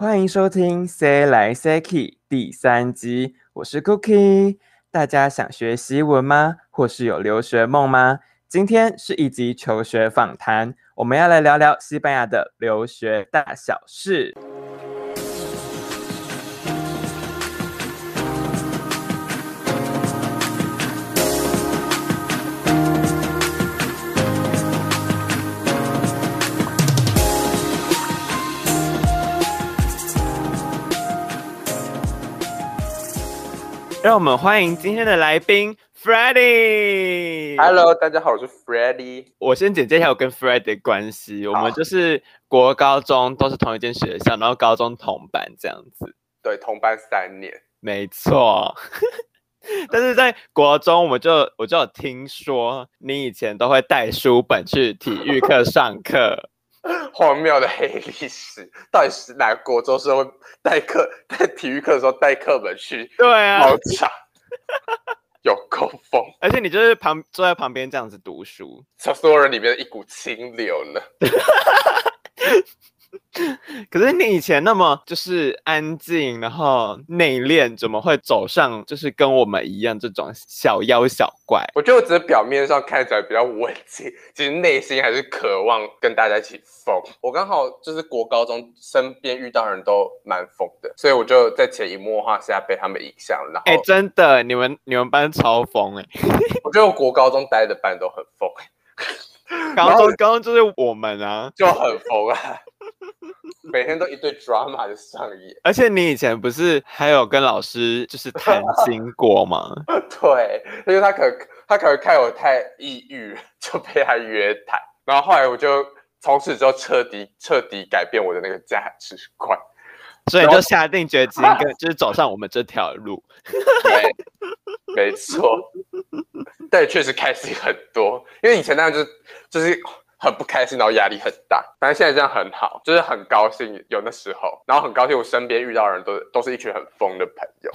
欢迎收听《C 来 C K》第三集，我是 Cookie。大家想学西文吗？或是有留学梦吗？今天是一集求学访谈，我们要来聊聊西班牙的留学大小事。让我们欢迎今天的来宾 Freddy。Hello，大家好，我是 Freddy。我先简介一下我跟 Freddy 的关系。我们就是国高中都是同一间学校，然后高中同班这样子。对，同班三年。没错。但是在国中，我就我就有听说你以前都会带书本去体育课上课。荒谬的黑历史，到底是哪个国中生会带课 在体育课的时候带课本去？对啊，好惨，有够疯！而且你就是旁坐在旁边这样子读书，像所有人里面的一股清流呢。可是你以前那么就是安静，然后内敛，怎么会走上就是跟我们一样这种小妖小怪？我觉得我只是表面上看起来比较文静，其实内心还是渴望跟大家一起疯。我刚好就是国高中身边遇到人都蛮疯的，所以我就在潜移默化下被他们影响了。哎、欸，真的，你们你们班超疯哎、欸！我觉得我国高中待的班都很疯。高中高中就是我们啊，就很疯啊。每天都一堆 drama 的上演，而且你以前不是还有跟老师就是谈心过吗？对，因为他可他可能看我太抑郁，就被他约谈。然后后来我就从此之后彻底彻底改变我的那个价值观，所以就下定决心跟就是走上我们这条路。对，没错，但确实开心很多，因为以前那样就是就是。很不开心，然后压力很大。反正现在这样很好，就是很高兴有那时候，然后很高兴我身边遇到的人都都是一群很疯的朋友，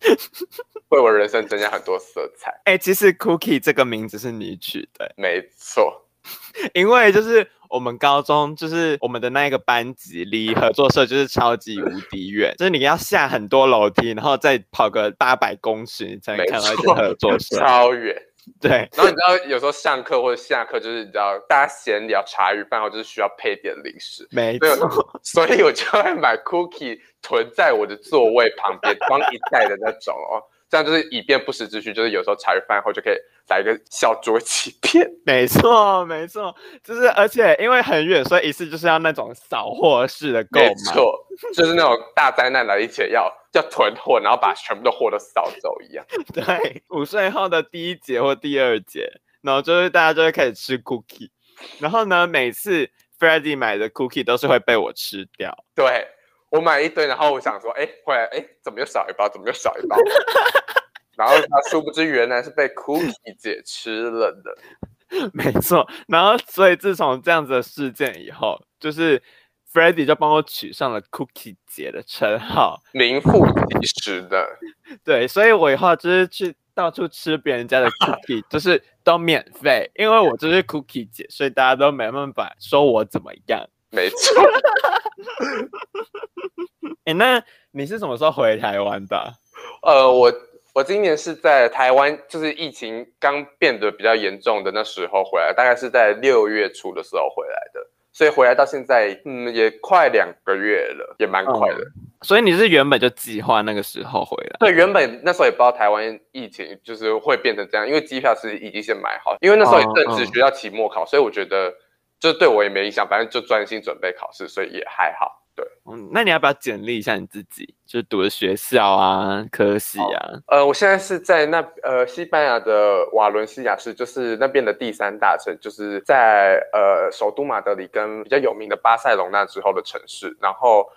为我人生增加很多色彩。哎、欸，其实 Cookie 这个名字是你取的，没错，因为就是我们高中就是我们的那一个班级离合作社就是超级无敌远，就是你要下很多楼梯，然后再跑个八百公尺你才能看到一个合作社，超远。对，然后你知道有时候上课或者下课，就是你知道大家闲聊茶余饭后，就是需要配点零食，没错，所以我就会买 cookie 囤在我的座位旁边，装一袋的那种哦。这样就是以便不时之需，就是有时候茶余饭后就可以来一个小酌几片。没错，没错，就是而且因为很远，所以一次就是要那种扫货式的购买。没错，就是那种大灾难来以前要要囤货，然后把全部的货都扫走一样。对，午睡后的第一节或第二节，然后就是大家就会开始吃 cookie，然后呢，每次 Freddy 买的 cookie 都是会被我吃掉。对。我买一堆，然后我想说，哎，回来，哎，怎么又少一包？怎么又少一包？然后他殊不知原来是被 Cookie 姐吃了的。没错，然后所以自从这样子的事件以后，就是 Freddy 就帮我取上了 Cookie 姐的称号，名副其实的。对，所以我以后就是去到处吃别人家的 Cookie，就是都免费，因为我就是 Cookie 姐，所以大家都没办法说我怎么样。没错。哎、欸，那你是什么时候回台湾的？呃，我我今年是在台湾，就是疫情刚变得比较严重的那时候回来，大概是在六月初的时候回来的，所以回来到现在，嗯，也快两个月了，也蛮快的。嗯。所以你是原本就计划那个时候回来？对，原本那时候也不知道台湾疫情就是会变成这样，因为机票是已经先买好，因为那时候也正值学校期末考，所以我觉得。就对我也没影响，反正就专心准备考试，所以也还好。对，嗯，那你要不要简历一下你自己？就读的学校啊，科系啊？呃，我现在是在那呃西班牙的瓦伦西亚市，就是那边的第三大城，就是在呃首都马德里跟比较有名的巴塞隆纳之后的城市。然后，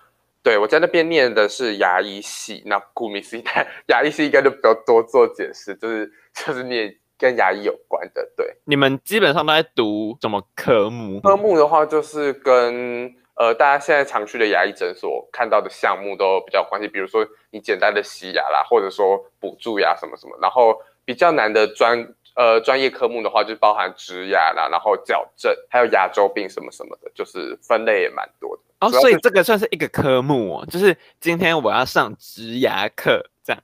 对，我在那边念的是牙医系，那顾名思义，牙医系应该就不要多做解释，就是就是念。跟牙医有关的，对。你们基本上都在读什么科目？科目的话，就是跟呃大家现在常去的牙医诊所看到的项目都比较关系。比如说你简单的洗牙啦，或者说补蛀牙什么什么。然后比较难的专呃专业科目的话，就包含植牙啦，然后矫正，还有牙周病什么什么的，就是分类也蛮多的。哦，所以这个算是一个科目哦，就是今天我要上植牙课，这样，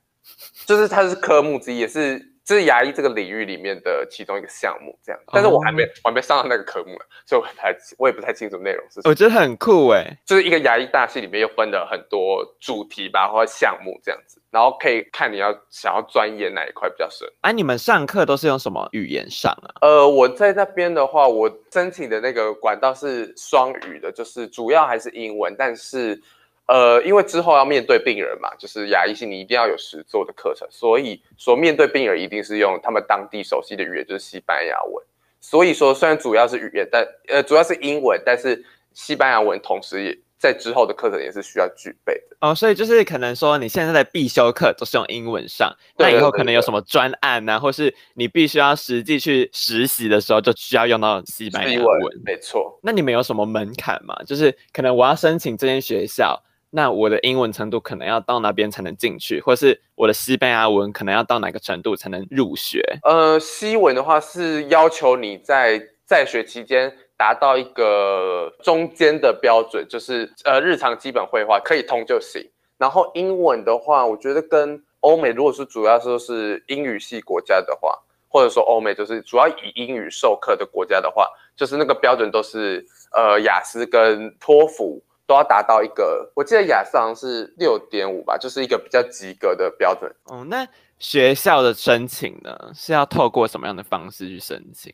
就是它是科目之一，也是。这是牙医这个领域里面的其中一个项目，这样，但是我还没，我还没上到那个科目，所以我还我也不太清楚内容是什么。我觉得很酷哎，就是一个牙医大系里面又分了很多主题吧，或者项目这样子，然后可以看你要想要钻研哪一块比较深。哎、啊，你们上课都是用什么语言上啊？呃，我在那边的话，我申请的那个管道是双语的，就是主要还是英文，但是。呃，因为之后要面对病人嘛，就是牙医系你一定要有实做的课程，所以说面对病人一定是用他们当地熟悉的语言，就是西班牙文。所以说虽然主要是语言，但呃主要是英文，但是西班牙文同时也在之后的课程也是需要具备的。哦，所以就是可能说你现在的必修课都是用英文上，那以后可能有什么专案啊，或是你必须要实际去实习的时候，就需要用到西班牙文。没错。那你们有什么门槛吗？就是可能我要申请这间学校。那我的英文程度可能要到那边才能进去，或是我的西班牙文可能要到哪个程度才能入学？呃，西文的话是要求你在在学期间达到一个中间的标准，就是呃日常基本会话可以通就行。然后英文的话，我觉得跟欧美如果是主要说是英语系国家的话，或者说欧美就是主要以英语授课的国家的话，就是那个标准都是呃雅思跟托福。都要达到一个，我记得雅思好像是六点五吧，就是一个比较及格的标准。哦，那学校的申请呢，是要透过什么样的方式去申请？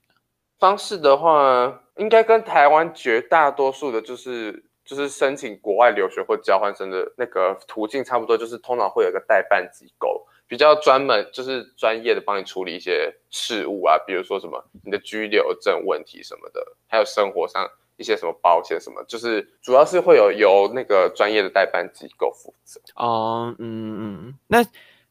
方式的话，应该跟台湾绝大多数的，就是就是申请国外留学或交换生的那个途径差不多，就是通常会有一个代办机构，比较专门，就是专业的帮你处理一些事务啊，比如说什么你的居留证问题什么的，还有生活上。一些什么保险什么，就是主要是会有由那个专业的代办机构负责。哦，嗯嗯，那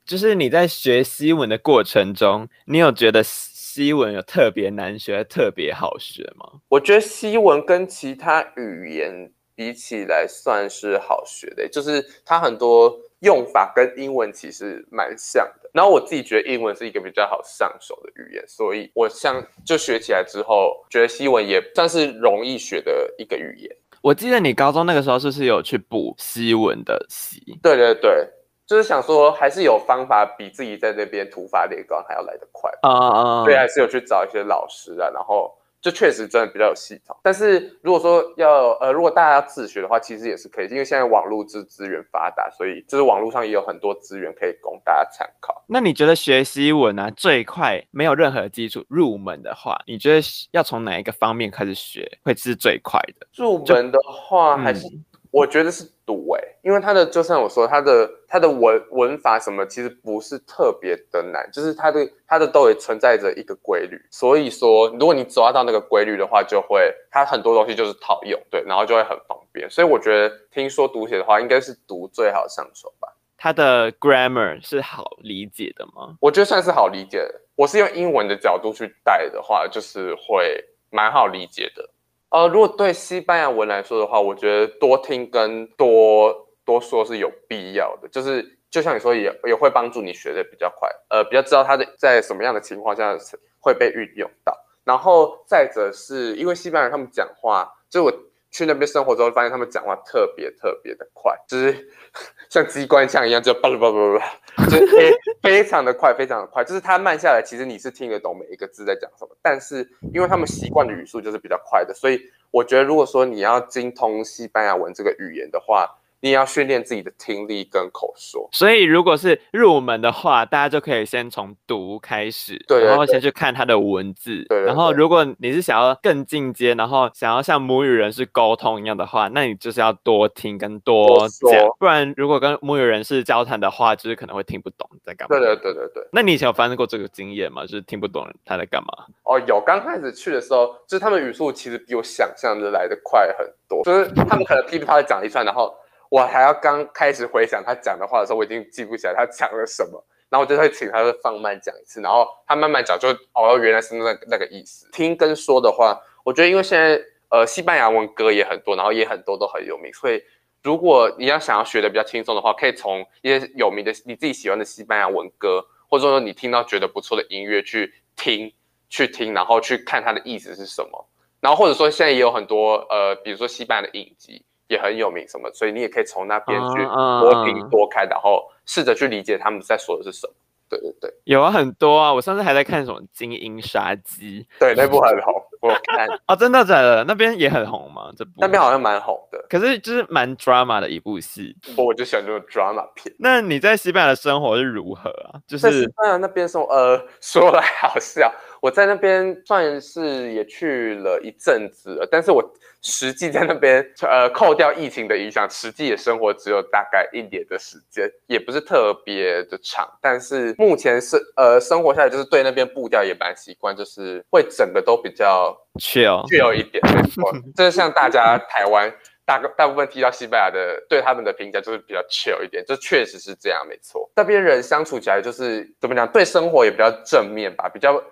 就是你在学西文的过程中，你有觉得西文有特别难学、特别好学吗？我觉得西文跟其他语言比起来算是好学的，就是它很多用法跟英文其实蛮像的。然后我自己觉得英文是一个比较好上手的语言，所以我像就学起来之后，觉得西文也算是容易学的一个语言。我记得你高中那个时候是不是有去补西文的习？对对对，就是想说还是有方法比自己在那边土法炼钢还要来得快啊啊！Uh, uh, 对，还是有去找一些老师啊，然后。就确实真的比较有系统，但是如果说要呃，如果大家要自学的话，其实也是可以，因为现在网络资资源发达，所以就是网络上也有很多资源可以供大家参考。那你觉得学习文啊，最快没有任何基础入门的话，你觉得要从哪一个方面开始学会是最快的？入门的话，还是？嗯我觉得是读诶、欸，因为他的就像我说，他的他的文文法什么其实不是特别的难，就是他的他的都也存在着一个规律，所以说如果你抓到那个规律的话，就会它很多东西就是套用，对，然后就会很方便。所以我觉得听说读写的话，应该是读最好上手吧。它的 grammar 是好理解的吗？我觉得算是好理解的。我是用英文的角度去带的话，就是会蛮好理解的。呃，如果对西班牙文来说的话，我觉得多听跟多多说是有必要的，就是就像你说也，也也会帮助你学的比较快，呃，比较知道它的在什么样的情况下会被运用到。然后再者是因为西班牙他们讲话，就我。去那边生活之后，发现他们讲话特别特别的快，就是 像机关枪一样，就叭叭叭叭叭，就非 非常的快，非常的快。就是他慢下来，其实你是听得懂每一个字在讲什么，但是因为他们习惯的语速就是比较快的，所以我觉得如果说你要精通西班牙文这个语言的话，你也要训练自己的听力跟口说，所以如果是入门的话，大家就可以先从读开始，对，对，对，然后先去看它的文字，对，然后如果你是想要更进阶，然后想要像母语人士沟通一样的话，那你就是要多听跟多讲，不然如果跟母语人士交谈的话，就是可能会听不懂在干嘛。对对对对对。那你以前有发生过这个经验吗？就是听不懂他在干嘛？哦，有，刚开始去的时候，就是他们语速其实比我想象的来的快很多，就是他们可能噼里啪啦讲一串，然后。我还要刚开始回想他讲的话的时候，我已经记不起来他讲了什么，然后我就会请他放慢讲一次，然后他慢慢讲就哦，原来是那、那个意思。听跟说的话，我觉得因为现在呃西班牙文歌也很多，然后也很多都很有名，所以如果你要想要学的比较轻松的话，可以从一些有名的你自己喜欢的西班牙文歌，或者说你听到觉得不错的音乐去听。去听，然后去看它的意思是什么。然后或者说现在也有很多呃，比如说西班牙的影集也很有名什么，所以你也可以从那边去多听多看，然后试着去理解他们在说的是什么。对对对，有啊，很多啊，我上次还在看什么《精英杀机》，对，那部很红，我看 哦，真的假的？那边也很红吗？这部那边好像蛮红的，可是就是蛮 drama 的一部戏，我就喜欢这种 drama 片。那你在西班牙的生活是如何啊？就是在西班牙那边生活，呃，说来好笑，我在那边算是也去了一阵子了，但是我。实际在那边，呃，扣掉疫情的影响，实际的生活只有大概一年的时间，也不是特别的长。但是目前是，呃，生活下来就是对那边步调也蛮习惯，就是会整个都比较 chill chill 一点。没错，就是像大家台湾大个大部分提到西班牙的，对他们的评价就是比较 chill 一点，这确实是这样，没错。那边人相处起来就是怎么讲，对生活也比较正面吧，比较。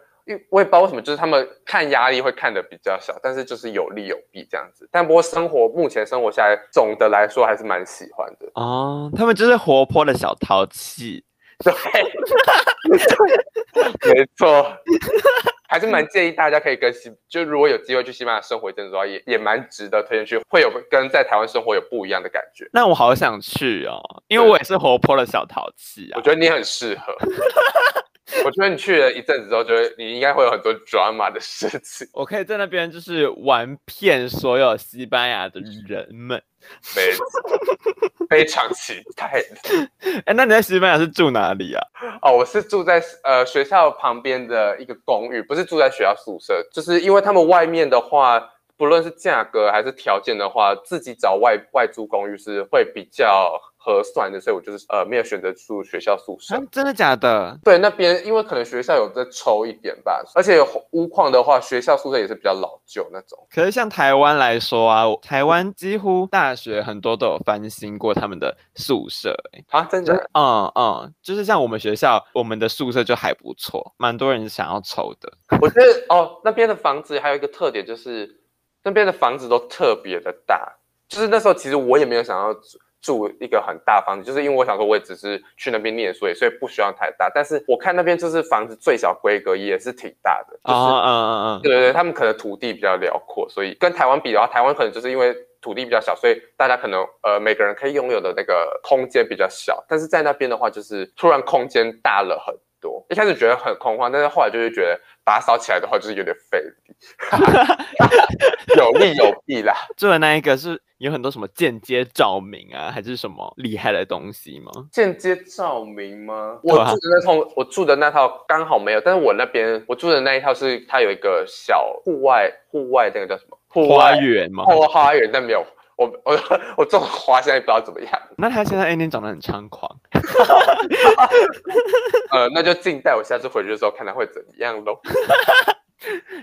我也不知道为什么，就是他们看压力会看的比较小，但是就是有利有弊这样子。但不过生活目前生活下来，总的来说还是蛮喜欢的哦。他们就是活泼的小淘气，对，没错，还是蛮建议大家可以跟西，就如果有机会去西班牙生活一阵子的话，也也蛮值得推荐去，会有跟在台湾生活有不一样的感觉。那我好想去哦，因为我也是活泼的小淘气啊。我觉得你很适合。我觉得你去了一阵子之后，觉得你应该会有很多 drama 的事情。我可以在那边就是玩遍所有西班牙的人们，没错，非常期待。哎，那你在西班牙是住哪里啊？哦，我是住在呃学校旁边的一个公寓，不是住在学校宿舍，就是因为他们外面的话。不论是价格还是条件的话，自己找外外租公寓是会比较合算的，所以我就是呃没有选择住学校宿舍。真的假的？对，那边因为可能学校有在抽一点吧，而且有屋况的话，学校宿舍也是比较老旧那种。可是像台湾来说啊，台湾几乎大学很多都有翻新过他们的宿舍。欸，啊，真的？嗯嗯，就是像我们学校，我们的宿舍就还不错，蛮多人想要抽的。我觉得哦，那边的房子还有一个特点就是。那边的房子都特别的大，就是那时候其实我也没有想要住住一个很大房子，就是因为我想说我也只是去那边念书，所以所以不需要太大。但是我看那边就是房子最小规格也是挺大的，就是嗯嗯嗯，对对对，他们可能土地比较辽阔，所以跟台湾比的话，台湾可能就是因为土地比较小，所以大家可能呃每个人可以拥有的那个空间比较小。但是在那边的话，就是突然空间大了很多。一开始觉得很空旷，但是后来就是觉得打扫起来的话就是有点费力。有利有弊啦。做的那一个是有很多什么间接照明啊，还是什么厉害的东西吗？间接照明吗？我住的那套，我住的那套刚好没有。但是我那边我住的那一套是它有一个小户外，户外那个叫什么？花园吗？花花园，但没有。我我我种花现在不知道怎么样。那他现在 A 年长得很猖狂。呃，那就静待我下次回去的时候看他会怎么样喽。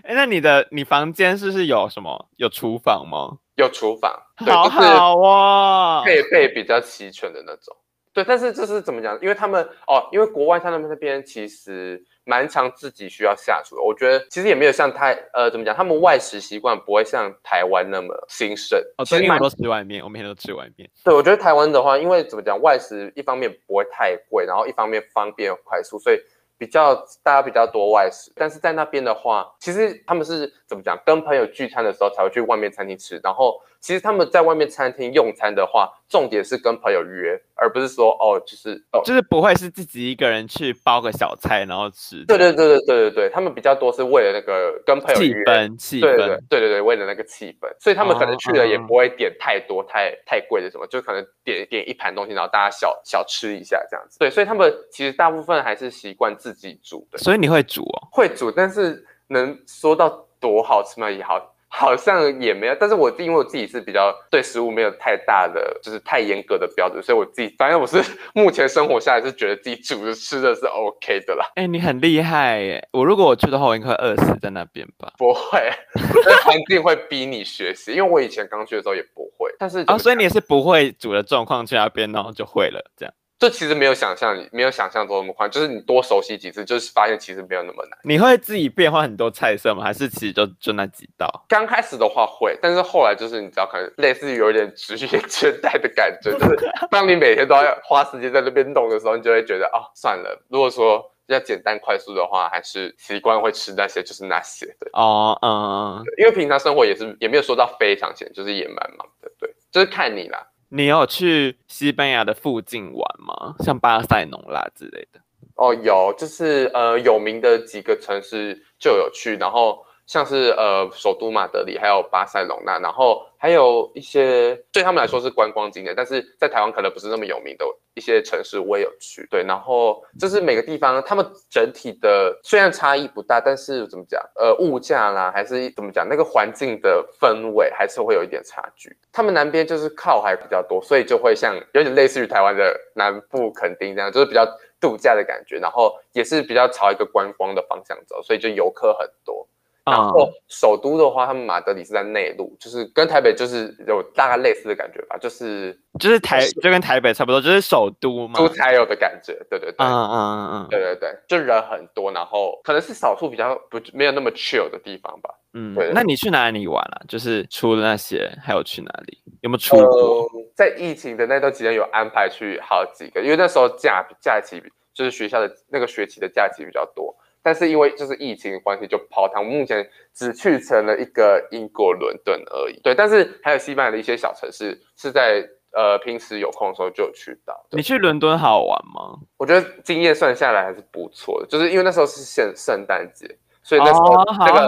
哎，那你的你房间是不是有什么？有厨房吗？有厨房，好好哦，配备比较齐全的那种。对，但是这是怎么讲？因为他们哦，因为国外他们那边其实蛮常自己需要下厨的。我觉得其实也没有像太呃怎么讲，他们外食习惯不会像台湾那么兴盛。哦，对，因为我都吃外面，我每天都吃外面。对，我觉得台湾的话，因为怎么讲，外食一方面不会太贵，然后一方面方便快速，所以。比较大家比较多外食，但是在那边的话，其实他们是怎么讲？跟朋友聚餐的时候才会去外面餐厅吃，然后其实他们在外面餐厅用餐的话，重点是跟朋友约，而不是说哦，就是哦，就是不会是自己一个人去包个小菜然后吃。对对对对对对对，他们比较多是为了那个跟朋友约，气氛气氛，对对对对对，为了那个气氛，所以他们可能去了也不会点太多、哦、太太贵的什么，就可能点点一盘东西，然后大家小小吃一下这样子。对，所以他们其实大部分还是习惯自己煮的。所以你会煮哦？会煮，但是能说到多好吃吗？也好。好像也没有，但是我因为我自己是比较对食物没有太大的，就是太严格的标准，所以我自己反正我是目前生活下来是觉得自己煮的吃的是 OK 的啦。哎、欸，你很厉害耶！我如果我去的话，我应该会饿死在那边吧？不会，那环境会逼你学习，因为我以前刚去的时候也不会。但是啊，所以你也是不会煮的状况去那边，然后就会了这样。这其实没有想象，没有想象中那么快。就是你多熟悉几次，就是发现其实没有那么难。你会自己变换很多菜色吗？还是其实就就那几道？刚开始的话会，但是后来就是你知道，可能类似于有一点职业倦怠的感觉。就是 当你每天都要花时间在那边弄的时候，你就会觉得哦，算了。如果说比较简单快速的话，还是习惯会吃那些，就是那些的。哦，嗯，因为平常生活也是也没有说到非常闲，就是也蛮忙的，对，就是看你啦。你有去西班牙的附近玩吗？像巴塞隆拉之类的？哦，有，就是呃有名的几个城市就有去，然后。像是呃首都马德里，还有巴塞隆纳，然后还有一些对他们来说是观光景点，但是在台湾可能不是那么有名的一些城市，我也有去。对，然后就是每个地方，他们整体的虽然差异不大，但是怎么讲，呃，物价啦，还是怎么讲，那个环境的氛围还是会有一点差距。他们南边就是靠海比较多，所以就会像有点类似于台湾的南部垦丁这样，就是比较度假的感觉，然后也是比较朝一个观光的方向走，所以就游客很多。然后首都的话，他们马德里是在内陆，就是跟台北就是有大概类似的感觉吧，就是就是台就跟台北差不多，就是首都嘛，都才有的感觉，对对对，嗯嗯嗯嗯，对对对，就人很多，然后可能是少数比较不没有那么 chill 的地方吧，嗯，对。那你去哪里玩啊？就是除了那些，还有去哪里？有没有出国？呃，在疫情的那段期间有安排去好几个，因为那时候假假期就是学校的那个学期的假期比较多。但是因为就是疫情的关系，就泡汤。目前只去成了一个英国伦敦而已。对，但是还有西班牙的一些小城市是在呃平时有空的时候就有去到。你去伦敦好玩吗？我觉得经验算下来还是不错的，就是因为那时候是圣圣诞节，所以那时候这个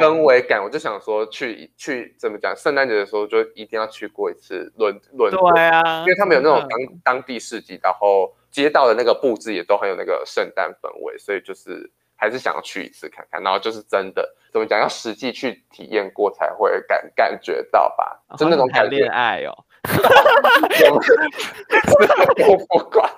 氛围感，我就想说去去怎么讲，圣诞节的时候就一定要去过一次伦伦敦。对啊，因为他们有那种当当地市集，然后。街道的那个布置也都很有那个圣诞氛围，所以就是还是想要去一次看看。然后就是真的怎么讲，要实际去体验过才会感感觉到吧，哦、就那种谈恋爱哦。我不管，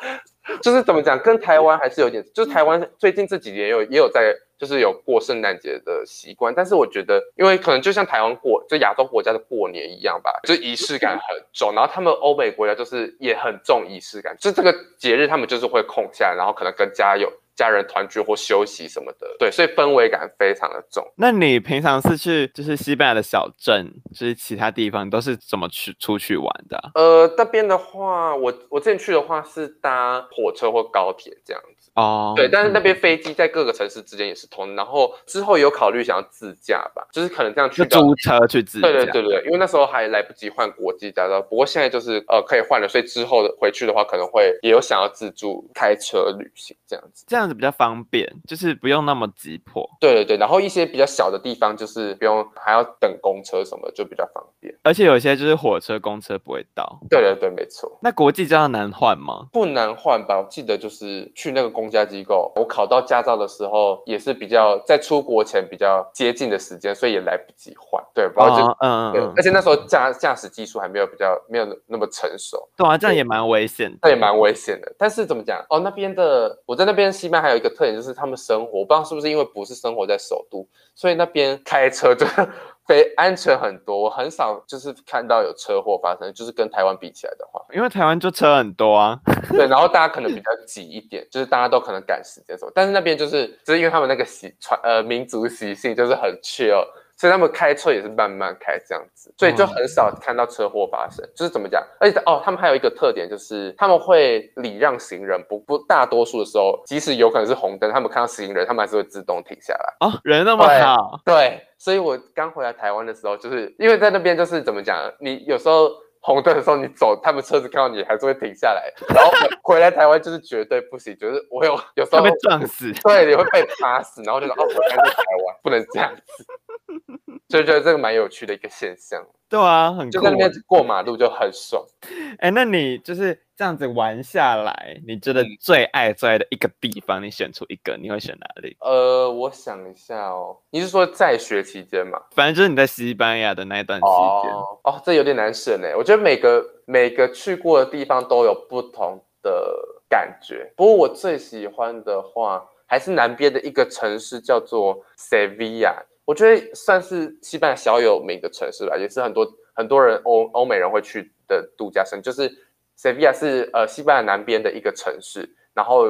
就是怎么讲，跟台湾还是有点，就是台湾最近这几年也有也有在。就是有过圣诞节的习惯，但是我觉得，因为可能就像台湾过，就亚洲国家的过年一样吧，就仪式感很重。然后他们欧美国家就是也很重仪式感，就这个节日他们就是会空下来，然后可能跟家有家人团聚或休息什么的，对，所以氛围感非常的重。那你平常是去就是西班牙的小镇，就是其他地方都是怎么去出去玩的啊？呃，那边的话，我我之前去的话是搭火车或高铁这样。哦，对，但是那边飞机在各个城市之间也是通，然后之后有考虑想要自驾吧，就是可能这样去租车去自驾。对对对对，因为那时候还来不及换国际驾照，不过现在就是呃可以换了，所以之后的回去的话可能会也有想要自助开车旅行这样子，这样子比较方便，就是不用那么急迫。对对对，然后一些比较小的地方就是不用还要等公车什么，就比较方便。而且有些就是火车、公车不会到。对对对，没错。那国际驾照难换吗？不难换吧，我记得就是去那个公家机构，我考到驾照的时候也是比较在出国前比较接近的时间，所以也来不及换。对，然后就嗯嗯，而且那时候驾驾驶技术还没有比较没有那么成熟。对啊，这样也蛮危险，那也蛮危险的。但是怎么讲？哦，那边的我在那边西班牙还有一个特点就是他们生活，我不知道是不是因为不是生活在首都，所以那边开车就。非安全很多，我很少就是看到有车祸发生，就是跟台湾比起来的话，因为台湾就车很多啊，对，然后大家可能比较挤一点，就是大家都可能赶时间走，但是那边就是就是因为他们那个习传呃民族习性就是很 chill。所以他们开车也是慢慢开这样子，所以就很少看到车祸发生。就是怎么讲？而且哦，他们还有一个特点，就是他们会礼让行人，不不，大多数的时候，即使有可能是红灯，他们看到行人，他们还是会自动停下来。哦，人那么好。对，对，所以我刚回来台湾的时候，就是因为在那边就是怎么讲？你有时候红灯的时候你走，他们车子看到你还是会停下来。然后回来台湾就是绝对不行，就是我有有时候被撞死，对，你会被打死，然后就说哦，我还在台湾，不能这样子。就觉得这个蛮有趣的一个现象，对啊，很就在那边过马路就很爽。哎、欸，那你就是这样子玩下来，你觉得最爱最爱的一个地方，你选出一个，你会选哪里？呃，我想一下哦，你是说在学期间吗？反正就是你在西班牙的那一段期间。哦，哦，这有点难选呢。我觉得每个每个去过的地方都有不同的感觉。不过我最喜欢的话，还是南边的一个城市，叫做塞维亚。我觉得算是西班牙小有名的城市吧，也是很多很多人欧欧美人会去的度假胜。就是塞维亚是呃西班牙南边的一个城市，然后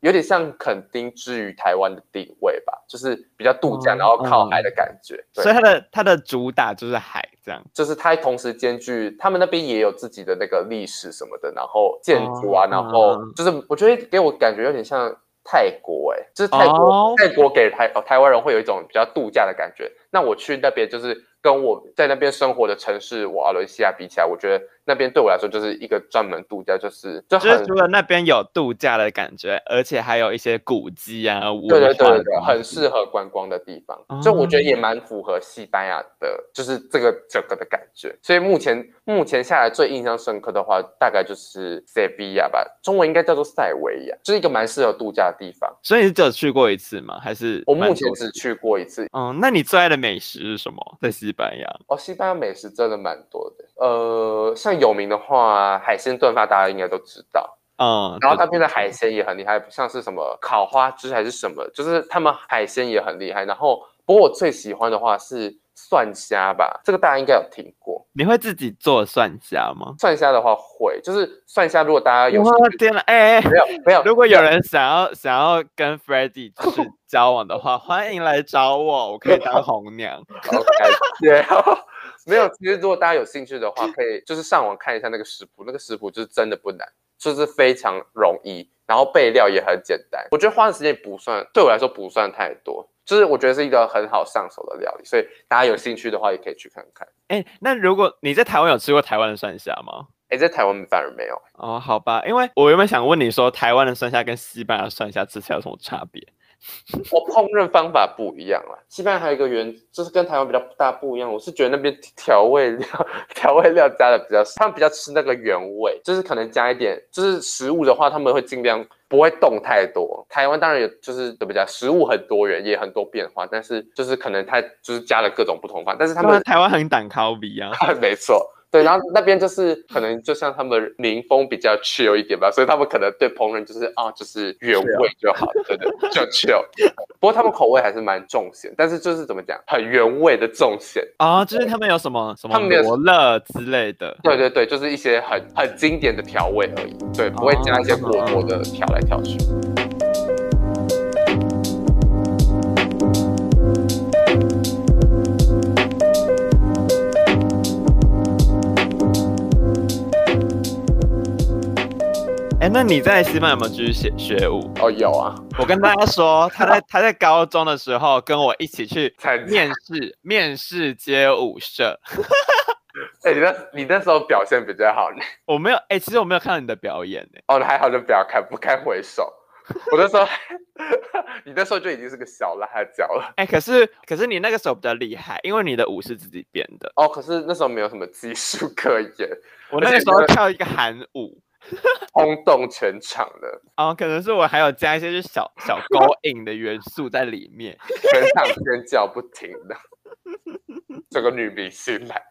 有点像垦丁之于台湾的定位吧，就是比较度假，然后靠海的感觉。所以它的它的主打就是海，这样。就是它同时兼具他们那边也有自己的那个历史什么的，然后建筑啊，嗯、然后就是我觉得给我感觉有点像。泰国、欸，哎，就是泰国，oh. 泰国给台台湾人会有一种比较度假的感觉。那我去那边就是。跟我在那边生活的城市瓦伦西亚比起来，我觉得那边对我来说就是一个专门度假，就是就就是除了那边有度假的感觉，而且还有一些古迹啊，对对对对，很适合观光的地方，就我觉得也蛮符合西班牙的，就是这个整个的感觉。所以目前目前下来最印象深刻的话，大概就是塞维亚吧，中文应该叫做塞维亚，就是一个蛮适合度假的地方。所以你只有去过一次吗？还是我目前只去过一次？嗯，那你最爱的美食是什么？在西西班牙哦，西班牙美食真的蛮多的。呃，像有名的话，海鲜炖饭大家应该都知道。嗯，然后那边的海鲜也很厉害，不像是什么烤花枝还是什么，就是他们海鲜也很厉害。然后，不过我最喜欢的话是蒜虾吧，这个大家应该有听过。你会自己做蒜虾吗？蒜虾的话会，就是蒜虾。如果大家有，我的天哪，哎、欸，没有没有。如果有人想要想要跟 Freddy 就是交往的话，欢迎来找我，我可以当红娘。OK，没有。其实如果大家有兴趣的话，可以就是上网看一下那个食谱，那个食谱就是真的不难，就是非常容易，然后备料也很简单。我觉得花的时间不算，对我来说不算太多。就是我觉得是一个很好上手的料理，所以大家有兴趣的话也可以去看看。哎、欸，那如果你在台湾有吃过台湾的蒜虾吗？哎、欸，在台湾反而没有。哦，好吧，因为我原本想问你说，台湾的蒜虾跟西班牙的蒜虾吃起来有什么差别？我烹饪方法不一样啊，西班牙还有一个原，就是跟台湾比较大不一样。我是觉得那边调味料调味料加的比较少，他们比较吃那个原味，就是可能加一点，就是食物的话他们会尽量不会动太多。台湾当然有，就是怎么讲，食物很多元，也很多变化，但是就是可能他就是加了各种不同法，但是他们台湾很胆烤比啊，没错。对，然后那边就是可能就像他们民风比较 chill 一点吧，所以他们可能对烹饪就是啊，就是原味就好，对对，就 chill。不过他们口味还是蛮重咸，但是就是怎么讲，很原味的重咸啊，就是他们有什么什么罗勒之类的，对对对，就是一些很很经典的调味而已，对，不会加一些过多的调来调去。哎，那你在西班牙有没有继续学学舞？哦，有啊。我跟大家说，他在他在高中的时候跟我一起去 面试面试街舞社。哎、欸，你那，你那时候表现比较好呢。我没有，哎、欸，其实我没有看到你的表演呢。哦，还好就不要看，不堪回首。我那时候，你那时候就已经是个小辣椒了。哎、欸，可是可是你那个时候比较厉害，因为你的舞是自己编的。哦，可是那时候没有什么技术可言。我那个时候跳一个韩舞。轰动全场的哦，可能是我还有加一些就是小 小勾引的元素在里面，全场尖叫不停的，这个女明星来。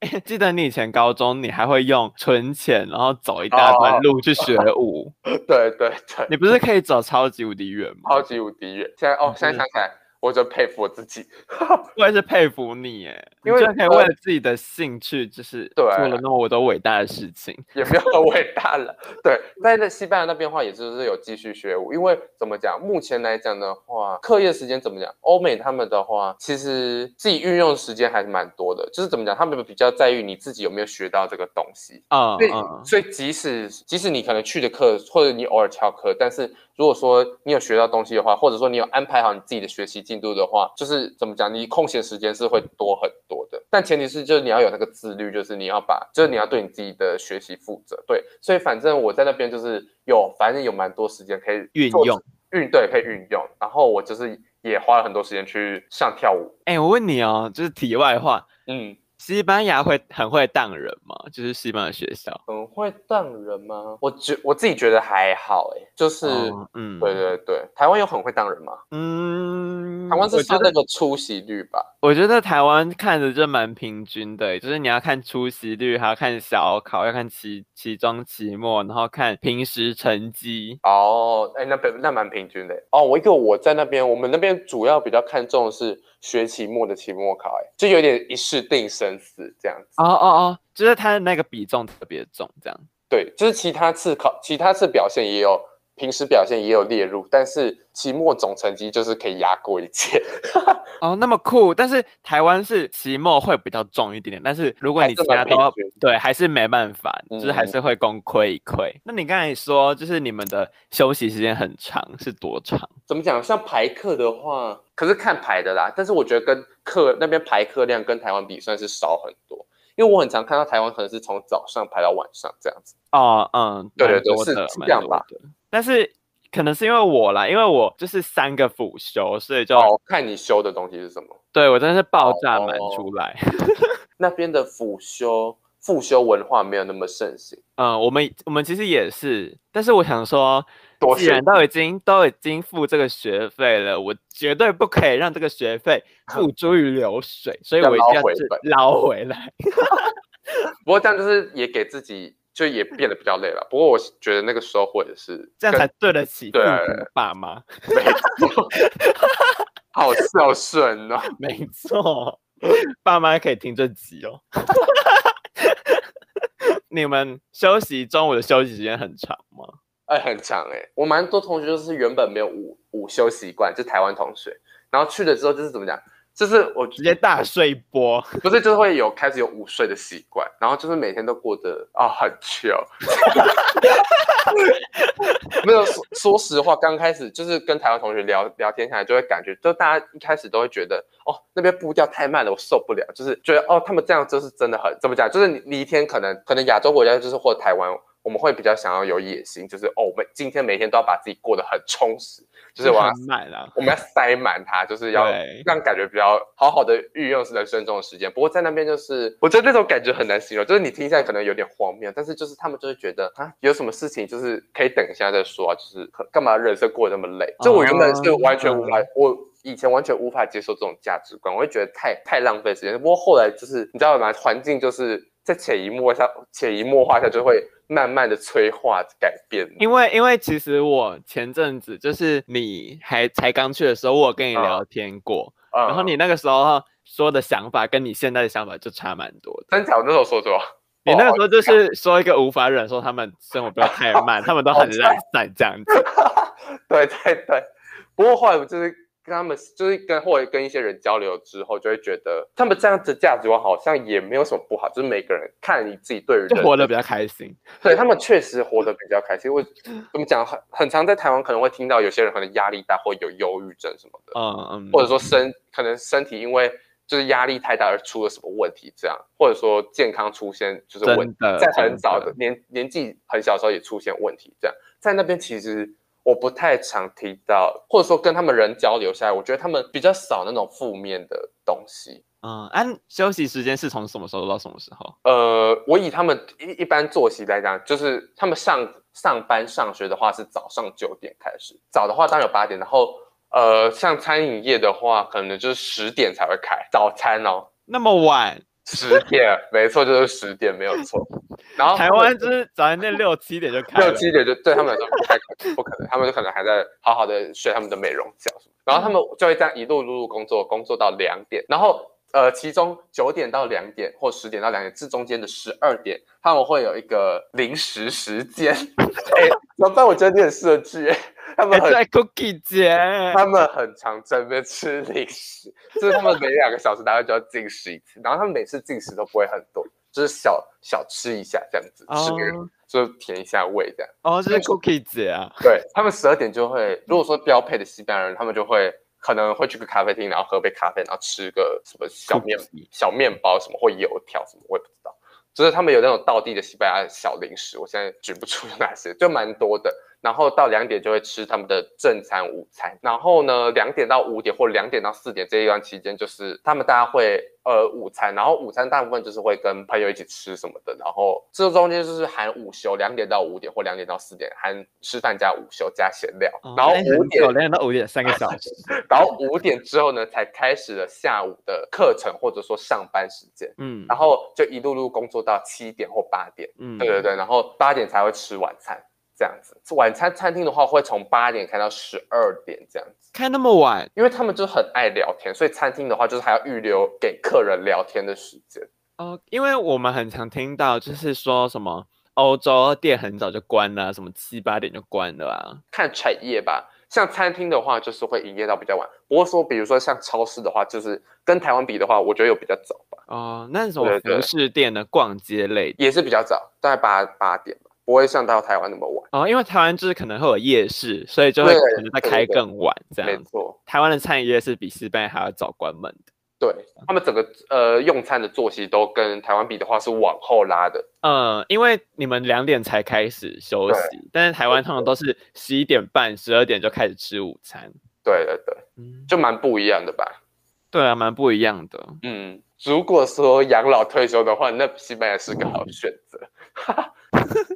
欸，记得你以前高中，你还会用存钱，然后走一大段路去学舞。哦、对对对，你不是可以走超级无敌远吗？超级无敌远。现在哦，现在想起来。我就佩服我自己，我也是佩服你耶，因为可以为了自己的兴趣，就是做了那么多伟大的事情，也没有很伟大了。对，在那西班牙那边的话，也就是有继续学舞，因为怎么讲，目前来讲的话，课业时间怎么讲，欧美他们的话，其实自己运用的时间还是蛮多的，就是怎么讲，他们比较在意你自己有没有学到这个东西啊。所以，所以即使即使你可能去的课，或者你偶尔翘课，但是如果说你有学到东西的话，或者说你有安排好你自己的学习进度的话，就是怎么讲，你空闲时间是会多很多的。但前提是，就是你要有那个自律，就是你要把，就是你要对你自己的学习负责。对，所以反正我在那边就是有，反正有蛮多时间可以运用，运对可以运用。然后我就是也花了很多时间去上跳舞。哎、欸，我问你哦，就是题外话，嗯。西班牙会很会当人吗？就是西班牙学校很会当人吗？我觉我自己觉得还好哎，就是、哦、嗯，对对对，台湾有很会当人吗？嗯，台湾是看那个出席率吧？我觉得台湾看着就蛮平均的，就是你要看出席率，还要看小考，要看期期中、期末，然后看平时成绩。哦，哎，那那蛮平均的哦。我一个我在那边，我们那边主要比较看重的是。学期末的期末考，哎，就有点一试定生死这样子。哦哦哦，就是他的那个比重特别重，这样。对，就是其他次考，其他次表现也有平时表现也有列入，但是期末总成绩就是可以压过一切。哦，那么酷！但是台湾是期末会比较重一点点，但是如果你其他都要对，还是没办法，嗯、就是还是会功亏一篑。那你刚才说，就是你们的休息时间很长，是多长？怎么讲？像排课的话，可是看排的啦。但是我觉得跟客那边排客量跟台湾比，算是少很多。因为我很常看到台湾可能是从早上排到晚上这样子。哦，嗯，对对对，是这样吧？但是。可能是因为我啦，因为我就是三个辅修，所以就、哦、看你修的东西是什么。对，我真的是爆炸满出来。哦、那边的辅修辅修文化没有那么盛行。嗯，我们我们其实也是，但是我想说，既然都已经都已经付这个学费了，我绝对不可以让这个学费 付诸于流水，所以我一定要捞回来。不过这样就是也给自己。就也变得比较累了，不过我觉得那个时候或者是这样才对得起对爸妈，没错，好孝顺哦，没错，爸妈可以听这集哦。你们休息中午的休息时间很长吗？哎，很长哎、欸，我蛮多同学就是原本没有午午休习惯，就台湾同学，然后去了之后就是怎么讲？就是我直接大睡一波，不是，就是会有开始有午睡的习惯，然后就是每天都过得啊、哦、很 chill。没有说说实话，刚开始就是跟台湾同学聊聊天下来，就会感觉，就大家一开始都会觉得，哦，那边步调太慢了，我受不了，就是觉得哦，他们这样就是真的很怎么讲，就是你你一天可能可能亚洲国家就是或台湾。我们会比较想要有野心，就是哦，我们今天每天都要把自己过得很充实，就是我要我们要塞满它，就是要让感觉比较好好的运用人生中的时间。不过在那边就是，我觉得那种感觉很难形容，就是你听起来可能有点荒谬，但是就是他们就是觉得啊，有什么事情就是可以等一下再说啊，就是干嘛人生过得那么累？就我原本是完全无法，我以前完全无法接受这种价值观，我会觉得太太浪费时间。不过后来就是你知道吗？环境就是在潜移默下、潜移默化下就会。慢慢的催化改变，因为因为其实我前阵子就是你还才刚去的时候，我跟你聊天过，嗯、然后你那个时候说的想法跟你现在的想法就差蛮多的。真假？我那时候说什么？你那个时候就是说一个无法忍受他们生活不要太慢，他们都很懒散这样子。对对对，不过后来我就是。跟他们就是跟或者跟一些人交流之后，就会觉得他们这样子价值观好像也没有什么不好，就是每个人看你自己对于活得比较开心，对他们确实活得比较开心。我 怎么讲？很很常在台湾可能会听到有些人可能压力大或有忧郁症什么的，嗯嗯，或者说身可能身体因为就是压力太大而出了什么问题，这样，或者说健康出现就是问题，在很早的年年纪很小的时候也出现问题，这样在那边其实。我不太常提到，或者说跟他们人交流下来，我觉得他们比较少那种负面的东西。嗯，按、啊、休息时间是从什么时候到什么时候？呃，我以他们一一般作息来讲，就是他们上上班上学的话是早上九点开始，早的话当然有八点，然后呃，像餐饮业的话，可能就是十点才会开早餐哦，那么晚。十点，没错，就是十点，没有错。然后台湾就是早上那六七点就开，六七点就对他们来说不太可能，不可能，他们就可能还在好好的睡他们的美容觉什么。然后他们就会这样一路路路工作，工作到两点。然后呃，其中九点到两点或十点到两点这中间的十二点，他们会有一个零食时间。哎，老板，我觉得你很设计。他们很在 cookie 节，他们很常在那边吃零食，就是他们每两个小时大概就要进食一次，然后他们每次进食都不会很多，就是小小吃一下这样子，吃个就填一下胃这样。哦，这是 cookie 节啊。对，他们十二点就会，如果说标配的西班牙人，他们就会可能会去个咖啡厅，然后喝杯咖啡，然后吃个什么小面小面包什么或油条什么，我也不知道。就是他们有那种道地的西班牙小零食，我现在举不出有哪些，就蛮多的。然后到两点就会吃他们的正餐、午餐。然后呢，两点到五点或两点到四点这一段期间，就是他们大家会呃午餐。然后午餐大部分就是会跟朋友一起吃什么的。然后这中间就是含午休，两点到五点或两点到四点含吃饭加午休加闲聊。哦、然后五点两点到五点三个小时。然后五点之后呢，才开始了下午的课程或者说上班时间。嗯，然后就一路路工作到七点或八点。嗯，对对对，然后八点才会吃晚餐。这样子，晚餐餐厅的话会从八点开到十二点这样子，开那么晚，因为他们就很爱聊天，所以餐厅的话就是还要预留给客人聊天的时间。哦，因为我们很常听到就是说什么欧洲店很早就关了，什么七八点就关了啊？看产业吧。像餐厅的话，就是会营业到比较晚。不过说，比如说像超市的话，就是跟台湾比的话，我觉得有比较早吧。哦，那种服饰店的逛街类也是比较早，大概八八点吧，不会像到台湾那么晚。哦，因为台湾就是可能会有夜市，所以就会可能在开更晚这样。没错，台湾的餐饮业是比西班牙还要早关门的。对，他们整个呃用餐的作息都跟台湾比的话是往后拉的。嗯，因为你们两点才开始休息，但是台湾通常都是十一点半、十二点就开始吃午餐。对对对，嗯，就蛮不一样的吧？对啊，蛮不一样的。嗯，如果说养老退休的话，那西班牙是个好选择。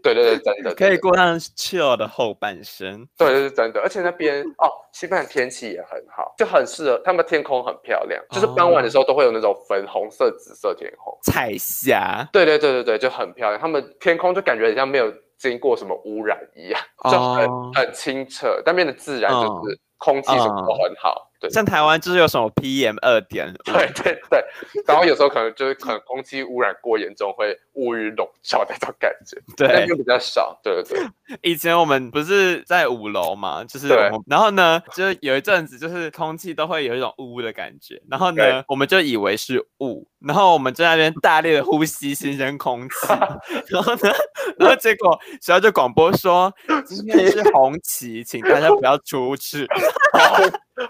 对对对，真的 可以过上 chill 的后半生。对，这是真的，而且那边哦，西班牙天气也很好，就很适合。他们天空很漂亮，就是傍晚的时候都会有那种粉红色、紫色天空，彩霞。对对对对对，就很漂亮。他们天空就感觉很像没有经过什么污染一样，就很、oh. 很清澈。那边的自然就是空气什么都很好。Oh. 对。像台湾就是有什么 PM 二点，对对对，然后有时候可能就是可能空气污染过严重，会乌云笼罩那种感觉，对，但就比较少，对对。对。以前我们不是在五楼嘛，就是，对。然后呢，就是有一阵子就是空气都会有一种雾的感觉，然后呢，我们就以为是雾，然后我们在那边大力的呼吸新鲜空气，然后呢，然后结果学校就广播说今天是红旗，请大家不要出去。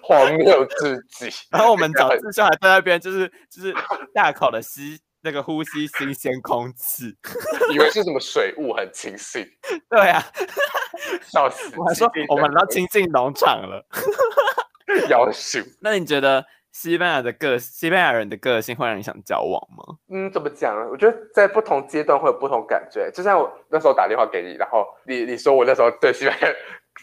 荒谬至极，然后我们早自习还在那边，就是就是大口的吸那个呼吸新鲜空气，以为是什么水雾很清新。对啊，笑死！我还说我们要亲近农场了，要死。那你觉得西班牙的个西班牙人的个性会让你想交往吗？嗯，怎么讲呢？我觉得在不同阶段会有不同感觉。就像我那时候打电话给你，然后你你说我那时候对西班牙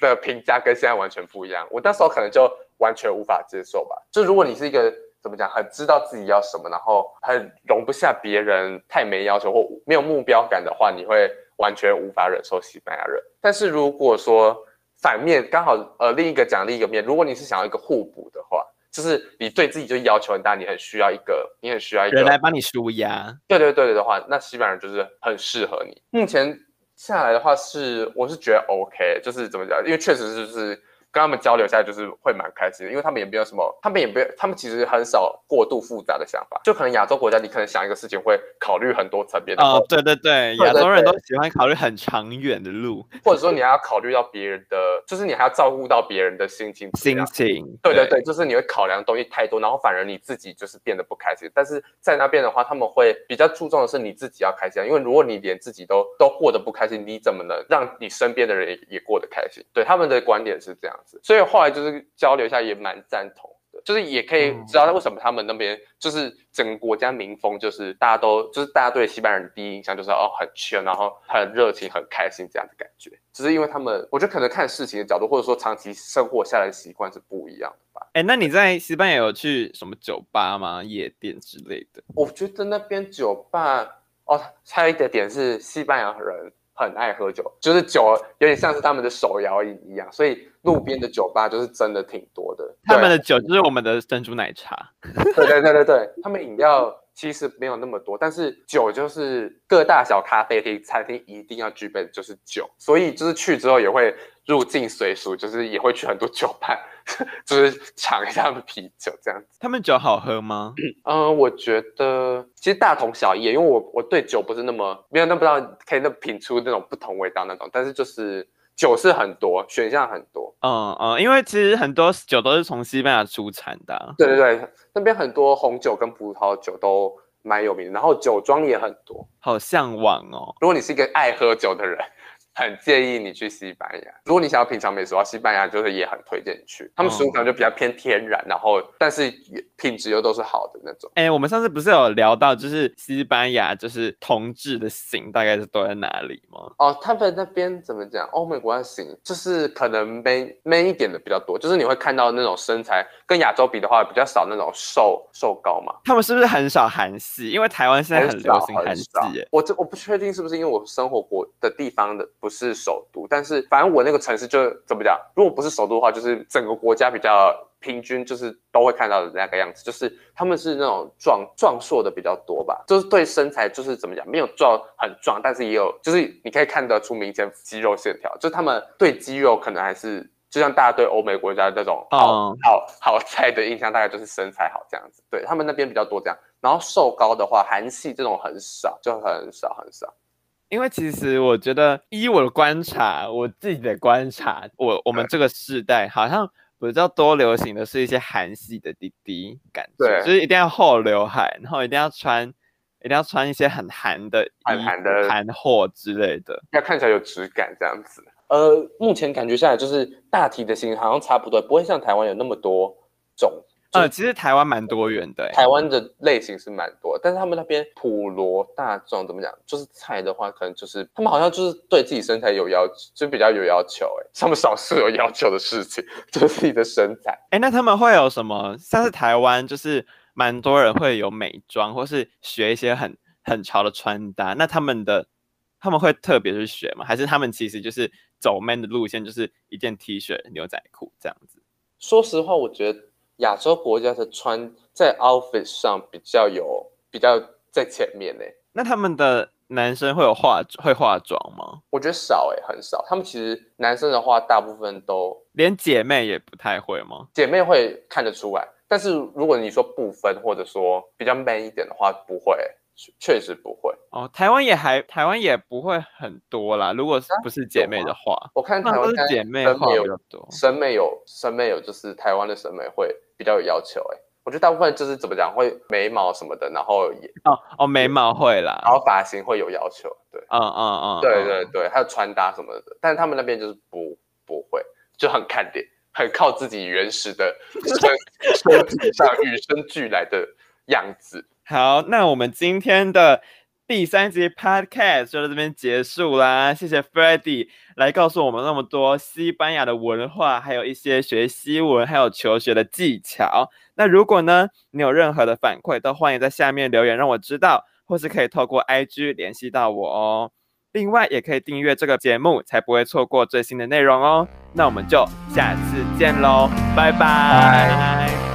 的评价跟现在完全不一样，我那时候可能就。完全无法接受吧？就如果你是一个怎么讲，很知道自己要什么，然后很容不下别人太没要求或没有目标感的话，你会完全无法忍受西班牙人。但是如果说反面刚好呃另一个讲另一个面，如果你是想要一个互补的话，就是你对自己就要求很大，你很需要一个，你很需要一个人来帮你舒压。对对对对的话，那西班牙人就是很适合你。目前下来的话是我是觉得 OK，就是怎么讲，因为确实就是。跟他们交流下来就是会蛮开心的，因为他们也没有什么，他们也没有，他们其实很少过度复杂的想法。就可能亚洲国家，你可能想一个事情会考虑很多层面的。哦，对对对，亚洲人都喜欢考虑很长远的路，或者说你还要考虑到别人的，就是你还要照顾到别人的心情。心情。对对对，就是你会考量的东西太多，然后反而你自己就是变得不开心。但是在那边的话，他们会比较注重的是你自己要开心，因为如果你连自己都都过得不开心，你怎么能让你身边的人也，也过得开心？对，他们的观点是这样子，所以后来就。是交流一下也蛮赞同的，就是也可以知道为什么他们那边就是整个国家民风，就是大家都就是大家对西班牙人的第一印象就是哦很 chill，然后很热情、很开心这样的感觉。只是因为他们，我觉得可能看事情的角度，或者说长期生活下来的习惯是不一样的吧。哎，那你在西班牙有去什么酒吧吗？夜店之类的？我觉得那边酒吧哦，差一点点是西班牙人。很爱喝酒，就是酒有点像是他们的手摇饮一样，所以路边的酒吧就是真的挺多的。他们的酒就是我们的珍珠奶茶。对对对对对，他们饮料其实没有那么多，但是酒就是各大小咖啡厅、餐厅一定要具备的就是酒，所以就是去之后也会入境随俗，就是也会去很多酒吧。就是尝一下他们啤酒这样子，他们酒好喝吗？嗯、呃，我觉得其实大同小异，因为我我对酒不是那么没有那么不知道可以那品出那种不同味道那种，但是就是酒是很多选项很多，嗯嗯，因为其实很多酒都是从西班牙出产的、啊，对对对，那边很多红酒跟葡萄酒都蛮有名的，然后酒庄也很多，好向往哦。如果你是一个爱喝酒的人。很建议你去西班牙。如果你想要品尝美食的话，西班牙就是也很推荐你去。他们食物可能就比较偏天然，然后但是品质又都是好的那种。哎、欸，我们上次不是有聊到，就是西班牙就是同志的型大概是都在哪里吗？哦，他们那边怎么讲？欧美国家型就是可能 man man 一点的比较多，就是你会看到那种身材跟亚洲比的话比较少那种瘦瘦高嘛。他们是不是很少韩系？因为台湾现在很流行韩系。我这我不确定是不是因为我生活过的地方的。不是首都，但是反正我那个城市就怎么讲，如果不是首都的话，就是整个国家比较平均，就是都会看到的那个样子，就是他们是那种壮壮硕的比较多吧，就是对身材就是怎么讲，没有壮很壮，但是也有就是你可以看得出明显肌肉线条，就是他们对肌肉可能还是。就像大家对欧美国家的那种好、嗯、好好菜的印象，大概就是身材好这样子。对，他们那边比较多这样，然后瘦高的话，韩系这种很少，就很少很少。因为其实我觉得，依我的观察，我自己的观察，我我们这个世代好像比较多流行的是一些韩系的弟弟感觉，对，就是一定要厚刘海，然后一定要穿，一定要穿一些很韩的、很韩的韩货之类的，要看起来有质感这样子。呃，目前感觉下来就是大体的型好像差不多，不会像台湾有那么多种。呃，其实台湾蛮多元的，台湾的类型是蛮多，但是他们那边普罗大众怎么讲？就是菜的话，可能就是他们好像就是对自己身材有要求，就比较有要求。哎，他们少数有要求的事情 就是自己的身材。哎，那他们会有什么？像是台湾，就是蛮多人会有美妆，或是学一些很很潮的穿搭。那他们的他们会特别去学吗？还是他们其实就是？走 man 的路线就是一件 T 恤、牛仔裤这样子。说实话，我觉得亚洲国家的穿在 office 上比较有比较在前面呢。那他们的男生会有化会化妆吗？我觉得少哎，很少。他们其实男生的话，大部分都连姐妹也不太会吗？姐妹会看得出来，但是如果你说不分或者说比较 man 一点的话，不会。确实不会哦，台湾也还台湾也不会很多啦。如果是不是姐妹的话，啊、我看台湾是姐妹会有多审美有审美有就是台湾的审美会比较有要求哎、欸。我觉得大部分就是怎么讲会眉毛什么的，然后也哦哦眉毛会啦，然后发型会有要求，对，嗯嗯嗯，对对对，还有穿搭什么的，但是他们那边就是不不会，就很看脸，很靠自己原始的身 身体上与生俱来的样子。好，那我们今天的第三集 Podcast 就到这边结束啦。谢谢 Freddy 来告诉我们那么多西班牙的文化，还有一些学西文还有求学的技巧。那如果呢，你有任何的反馈，都欢迎在下面留言让我知道，或是可以透过 IG 联系到我哦。另外，也可以订阅这个节目，才不会错过最新的内容哦。那我们就下次见喽，拜拜。